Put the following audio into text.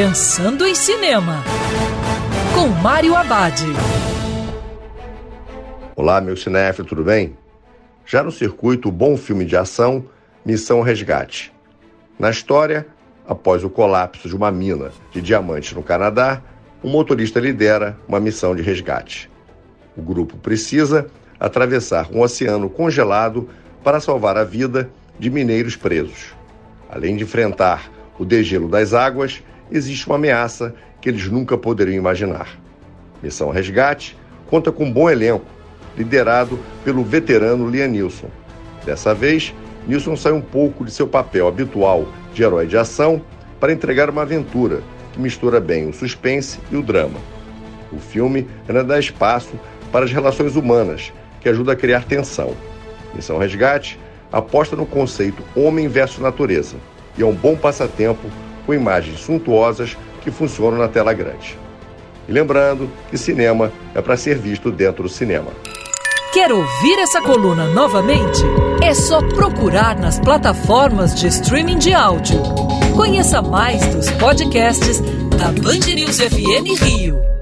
Pensando em Cinema, com Mário Abad. Olá, meu cinéfilo, tudo bem? Já no circuito Bom Filme de Ação, Missão Resgate. Na história, após o colapso de uma mina de diamantes no Canadá, um motorista lidera uma missão de resgate. O grupo precisa atravessar um oceano congelado para salvar a vida de mineiros presos. Além de enfrentar o degelo das águas, existe uma ameaça que eles nunca poderiam imaginar. Missão Resgate conta com um bom elenco, liderado pelo veterano Liam Nilson. Dessa vez, Nilson sai um pouco de seu papel habitual de herói de ação para entregar uma aventura que mistura bem o suspense e o drama. O filme ainda dá espaço para as relações humanas, que ajuda a criar tensão. Missão Resgate aposta no conceito homem versus natureza e é um bom passatempo com imagens suntuosas que funcionam na tela grande. E lembrando que cinema é para ser visto dentro do cinema. Quer ouvir essa coluna novamente? É só procurar nas plataformas de streaming de áudio. Conheça mais dos podcasts da Band News FM Rio.